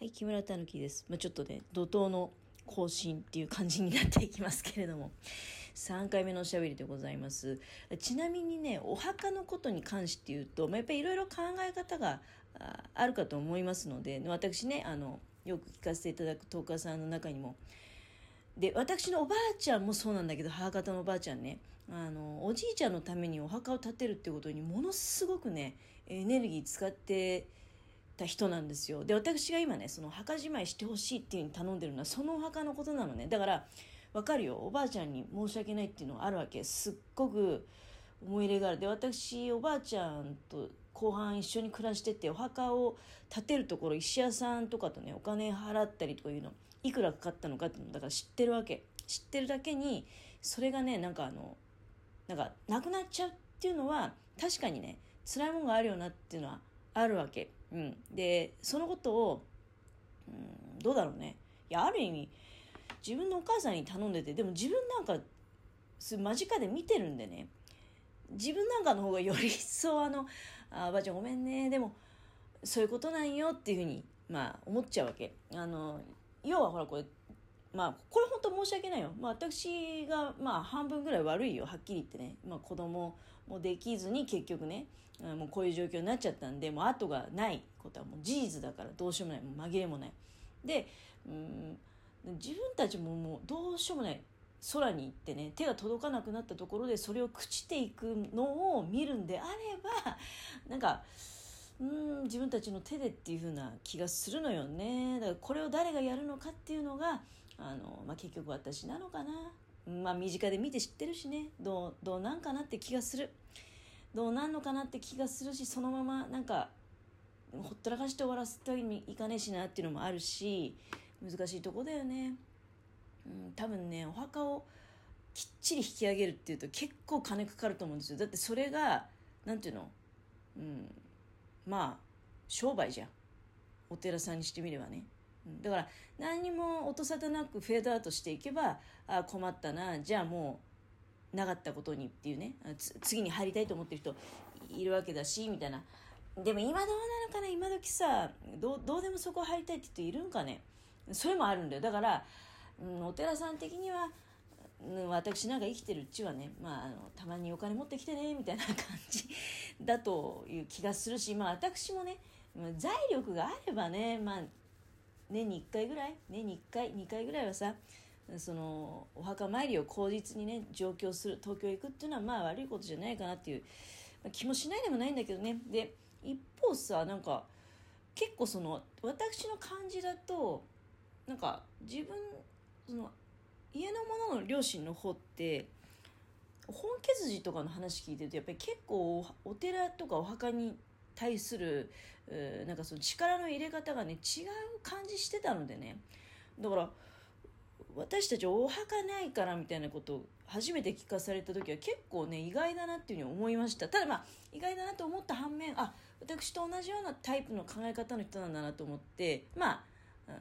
はい、木村たぬきです。まあ、ちょっとね、怒涛の更新っていう感じになっていきますけれども、3回目のおしゃべりでございます。ちなみにね、お墓のことに関して言うと、まあ、やっぱりいろいろ考え方があるかと思いますので、私ね、あの、よく聞かせていただくトーカーさんの中にも、で、私のおばあちゃんもそうなんだけど、母方のおばあちゃんね、あの、おじいちゃんのためにお墓を建てるってことにものすごくね、エネルギー使ってた人なんですよ。で、私が今ね、その墓じまいしてほしいっていうふうに頼んでるのは、そのお墓のことなのね。だから、わかるよ。おばあちゃんに申し訳ないっていうのはあるわけ。すっごく思い入れがある。で、私、おばあちゃんと後半一緒に暮らしてて、お墓を建てるところ、石屋さんとかとね、お金払ったりとかいうの、いくらかかったのかっていうのだから知ってるわけ。知ってるだけに、それがね、なんかあの、なんか、なくなっちゃうっていうのは、確かにね、辛いもんがあるよなっていうのはあるわけ。うん。で、そのことを、うん、どうだろうね。いや、ある意味、自分のお母さんに頼んでて、でも自分なんか、間近で見てるんでね、自分なんかの方がより一層あの、あばあちゃんごめんね、でも、そういうことなんよっていうふうに、まあ、思っちゃうわけ。あの、要はほら、これ、まあ、これ本当申し訳ないよ。まあ、私が、まあ、半分ぐらい悪いよ。はっきり言ってね。まあ、子供もうできずに結局ね、もうこういう状況になっちゃったんで、もう後がないことはもう事実だからどうしようもない。もう紛れもない。で、うん、自分たちももうどうしようもない。空に行ってね、手が届かなくなったところでそれを朽ちていくのを見るんであれば、なんか、うん自分たちの手でっていう風な気がするのよねだからこれを誰がやるのかっていうのがあの、まあ、結局私なのかなまあ身近で見て知ってるしね。どうどうなんかなって気がする。どうなんのかなって気がするしそのままなんかほったらかして終わらせてわけにいかねえしなっていうのもあるし難しいとこだよね、うん、多分ねお墓をきっちり引き上げるっていうと結構金かかると思うんですよ。だってそれがなんていうの？うんまあ商売じゃん。お寺さんにしてみればね。だから何にも音沙汰なくフェードアウトしていけばあ困ったなじゃあもうなかったことにっていうね次に入りたいと思ってる人いるわけだしみたいな。でも今どうなのかな今時さどうどうでもそこ入りたいって人いるんかね。それもあるんだよ。だから、うん、お寺さん的にはうん私なんか生きてるうちはね、まあ、あのたまにお金持ってきてねみたいな感じだという気がするし、まあ、私もね財力があればね、まあ、年に1回ぐらい？年に1回？2回ぐらいはさそのお墓参りを口実にね上京する東京へ行くっていうのはまあ悪いことじゃないかなっていう気もしないでもないんだけどね。で一方さなんか結構その私の感じだとなんか自分その家の者の両親の方って本家筋とかの話聞いてるとやっぱり結構お寺とかお墓に対するなんかその力の入れ方がね違う感じしてたのでねだから私たちお墓ないからみたいなことを初めて聞かされた時は結構ね意外だなっていうふうに思いましたただまあ意外だなと思った反面あ私と同じようなタイプの考え方の人なんだなと思ってまあ、うん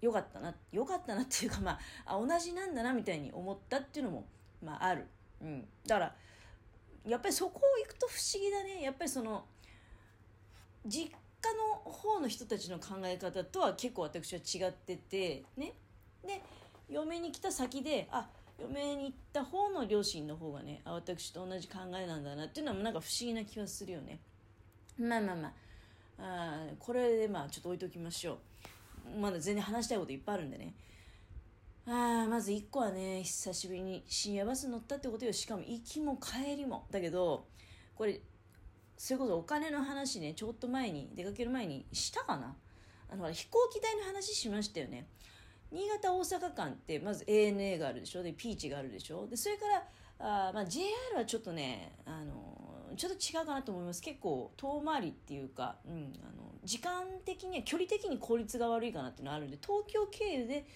よかったな、よかったなっていうか、まあ、同じなんだなみたいに思ったっていうのも、まあ、ある。うん。だから、やっぱりそこを行くと不思議だね。やっぱりその、実家の方の人たちの考え方とは結構私は違ってて、ね。で、嫁に来た先で、あ、嫁に行った方の両親の方がね、あ、私と同じ考えなんだなっていうのはなんか不思議な気がするよね。まあまあまあ。あこれでまあちょっと置いときましょう。まだ全然話したいこといっぱいあるんでね。ああ、まず1個はね、久しぶりに深夜バス乗ったってことよ。しかも行きも帰りも。だけど、これ、それこそお金の話ね、ちょっと前に、出かける前にしたかな？あの、飛行機代の話しましたよね。新潟大阪間って、まず ANA があるでしょ？で、ピーチがあるでしょ？で、それから、あまあ、JR はちょっとね、あの、ちょっと違うかなと思います。結構遠回りっていうか、うん、あの、時間的には、距離的に効率が悪いかなっていうのがあるんで、東京経由で、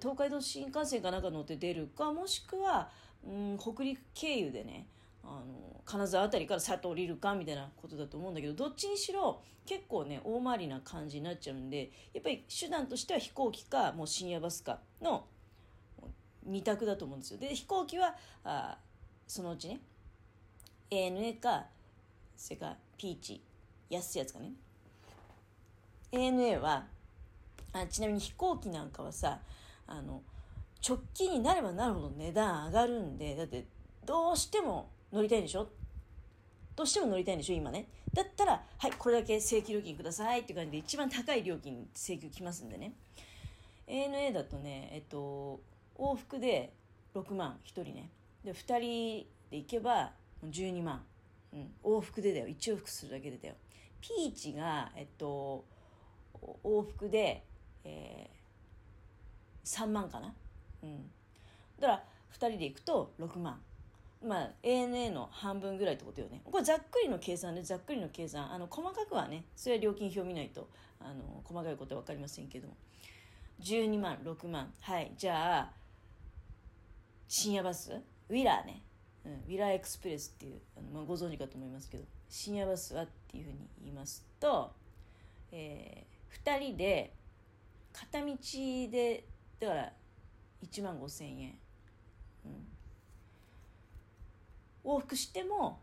東海道新幹線かなんか乗って出るか、もしくは、うん、北陸経由でね、あの、金沢あたりからさっと降りるかみたいなことだと思うんだけど、どっちにしろ結構ね、大回りな感じになっちゃうんで、やっぱり手段としては飛行機か、もう深夜バスかの2択だと思うんですよ。で、飛行機は、あそのうちね、ANA か、それからピーチ、安いやつかね。ANA は、あちなみに飛行機なんかはさあの直帰になればなるほど値段上がるんでだってどうしても乗りたいんでしょ？どうしても乗りたいんでしょ？今ね。だったらはいこれだけ正規料金くださいって感じで一番高い料金請求きますんでね。ANA だとねえっと往復で6万1人ね。で2人で行けば12万、うん、往復でだよ。1往復するだけでだよ。ピーチがえっと往復で、えー、3万かな？うん。だから2人で行くと6万。まあ ANA の半分ぐらいってことよね。これざっくりの計算でざっくりの計算。あの細かくはねそれは料金表見ないとあの細かいことは分かりませんけども。12万6万。はい。じゃあ深夜バス？ウィラーね、うん、ウィラーエクスプレスっていうあの、まあ、ご存知かと思いますけど。深夜バスはっていうふうに言いますと、えー、2人で片道でだから1万5千円、うん、往復しても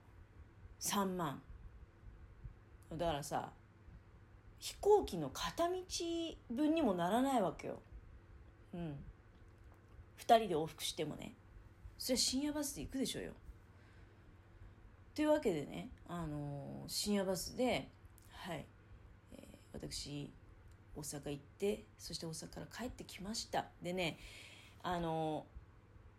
3万だからさ飛行機の片道分にもならないわけよ。うん。2人で往復してもね。それは深夜バスで行くでしょうよ。というわけでね、あのー、深夜バスで、はい、えー、私、大阪行って、そして大阪から帰ってきました。でね、あの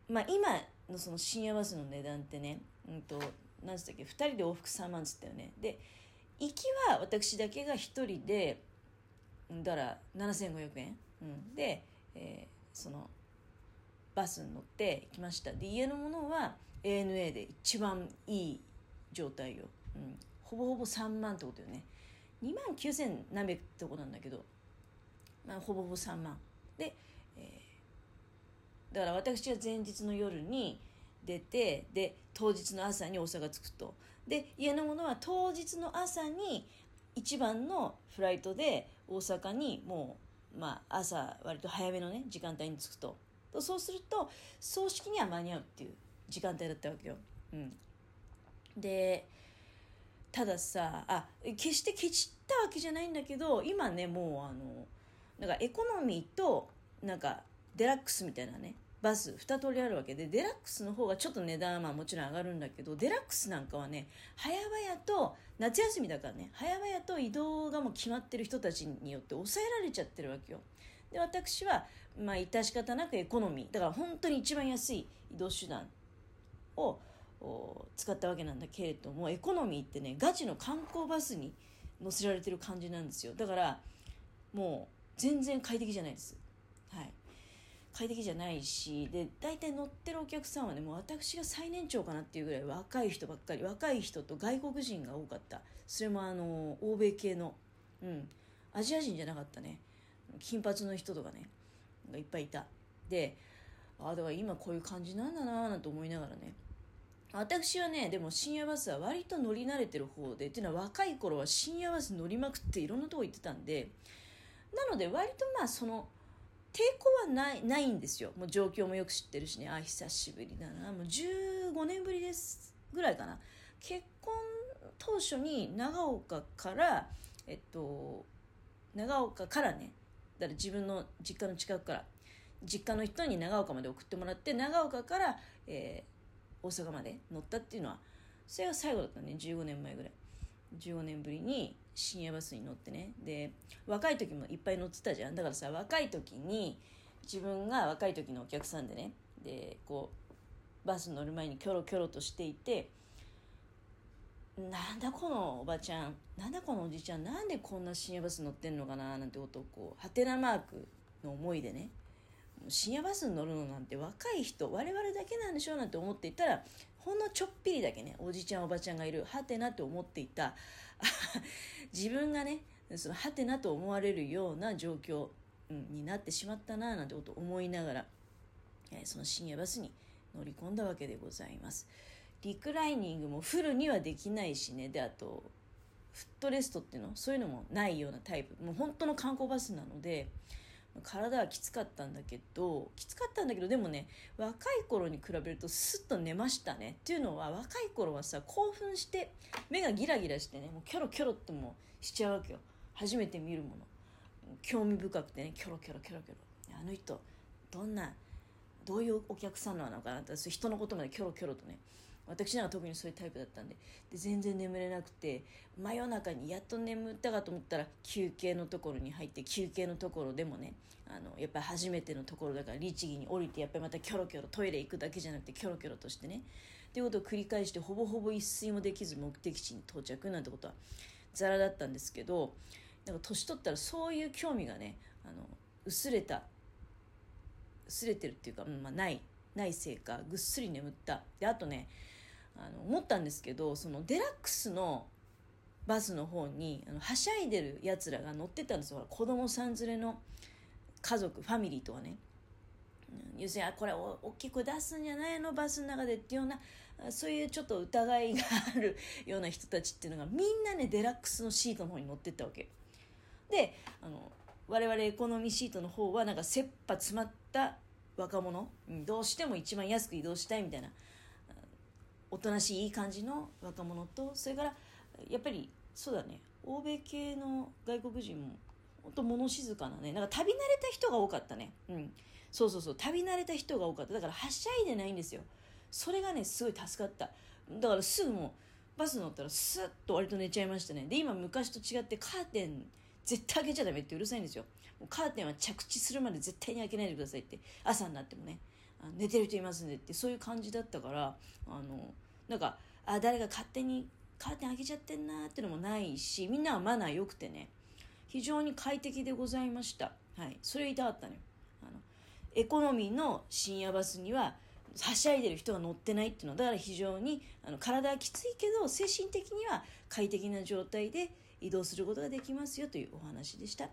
ー、まあ、今のその深夜バスの値段ってね、うんと、何つったっけ、2人で往復3万っつったよね。で、行きは私だけが1人で、だから7500円、うん、で、えー、そのバスに乗って行きました。で家のものは ANA で一番いい状態よ、うん、ほぼほぼ3万ってことよね。2万9000何百ってとこなんだけど、まあ、ほぼほぼ3万。で、えー、だから私は前日の夜に出てで当日の朝に大阪着くと。で家のものは当日の朝に一番のフライトで大阪にもう、まあ、朝割と早めのね時間帯に着くとそうすると葬式には間に合うっていう時間帯だったわけよ。うん、でたださあ決してケチったわけじゃないんだけど今ねもうあのなんかエコノミーとなんかデラックスみたいなねバス2通りあるわけでデラックスの方がちょっと値段はまあもちろん上がるんだけどデラックスなんかはね早々と夏休みだからね早々と移動がもう決まってる人たちによって抑えられちゃってるわけよ。で私はまあ致し方なくエコノミーだから本当に一番安い移動手段を使ったわけなんだけれどもエコノミーってねガチの観光バスに乗せられてる感じなんですよ。だからもう全然快適じゃないです。はい。快適じゃないしで大体乗ってるお客さんはねもう私が最年長かなっていうぐらい若い人ばっかり若い人と外国人が多かった。それもあの欧米系のうん。アジア人じゃなかったね。金髪の人とかね。がいっぱいいた。でああだから今こういう感じなんだなーなんて思いながらね。私はねでも深夜バスは割と乗り慣れてる方でっていうのは若い頃は深夜バス乗りまくっていろんなとこ行ってたんでなので割とまあその抵抗はないないんですよ。もう状況もよく知ってるしね。あ久しぶりだな。もう15年ぶりですぐらいかな。結婚当初に長岡からえっと長岡からね。だから自分の実家の近くから。実家の人に長岡まで送ってもらって長岡から、えー、大阪まで乗ったっていうのはそれが最後だったね。15年前ぐらい。15年ぶりに深夜バスに乗ってね。で若い時もいっぱい乗ってたじゃん。だからさ若い時に自分が若い時のお客さんでね。でこうバス乗る前にキョロキョロとしていてなんだこのおばちゃん。なんだこのおじちゃん。なんでこんな深夜バス乗ってんのかな？なんてことをこうハテナマークの思いでね。深夜バスに乗るのなんて若い人我々だけなんでしょ？うなんて思っていたらほんのちょっぴりだけねおじちゃんおばちゃんがいるはてなって思っていた 自分がねそのはてなと思われるような状況、うん、になってしまったななんてことを思いながら、え、その深夜バスに乗り込んだわけでございます。リクライニングもフルにはできないしねであとフットレストっていうのそういうのもないようなタイプもう本当の観光バスなので体はきつかったんだけどきつかったんだけどでもね若い頃に比べるとスッと寝ましたね。っていうのは若い頃はさ興奮して目がギラギラしてねもうキョロキョロってもしちゃうわけよ。初めて見るもの。興味深くてねキョロキョロキョロキョロ。あの人どんなどういうお客さんなのかなって人のことまでキョロキョロとね私なんか特にそういうタイプだったんで。で全然眠れなくて真夜中にやっと眠ったかと思ったら休憩のところに入って休憩のところでもねあのやっぱり初めてのところだから律儀に降りてやっぱりまたキョロキョロトイレ行くだけじゃなくてキョロキョロとしてね。っていうことを繰り返してほぼほぼ一睡もできず目的地に到着なんてことはザラだったんですけどなんか年取ったらそういう興味がねあの薄れた薄れてるっていうか、まあ、ないないせいかぐっすり眠った。であとねあの思ったんですけどそのデラックスのバスの方にあのはしゃいでるやつらが乗ってたんですよ。子供さん連れの家族ファミリーとかね。要するにこれ大きく出すんじゃないの？バスの中でっていうようなそういうちょっと疑いがあるような人たちっていうのがみんなねデラックスのシートの方に乗ってったわけ。であの我々エコノミーシートの方はなんか切羽詰まった若者、うん、どうしても一番安く移動したいみたいなおとなしいいい感じの若者とそれからやっぱりそうだね。欧米系の外国人も本当物静かなね。なんか旅慣れた人が多かったね。うん。そうそうそう。旅慣れた人が多かった。だからはしゃいでないんですよ。それがねすごい助かった。だからすぐもうバス乗ったらスッと割と寝ちゃいましたね。で今昔と違ってカーテン絶対開けちゃダメってうるさいんですよ。カーテンは着地するまで絶対に開けないでくださいって朝になってもね。寝てる人いますねってそういう感じだったからあのなんかあ誰か勝手にカーテン開けちゃってんなっていうのもないしみんなはマナー良くてね非常に快適でございました。はい。それ言いたかったのよ。あのエコノミーの深夜バスにははしゃいでる人が乗ってないっていうのはだから非常にあの体はきついけど精神的には快適な状態で移動することができますよというお話でした。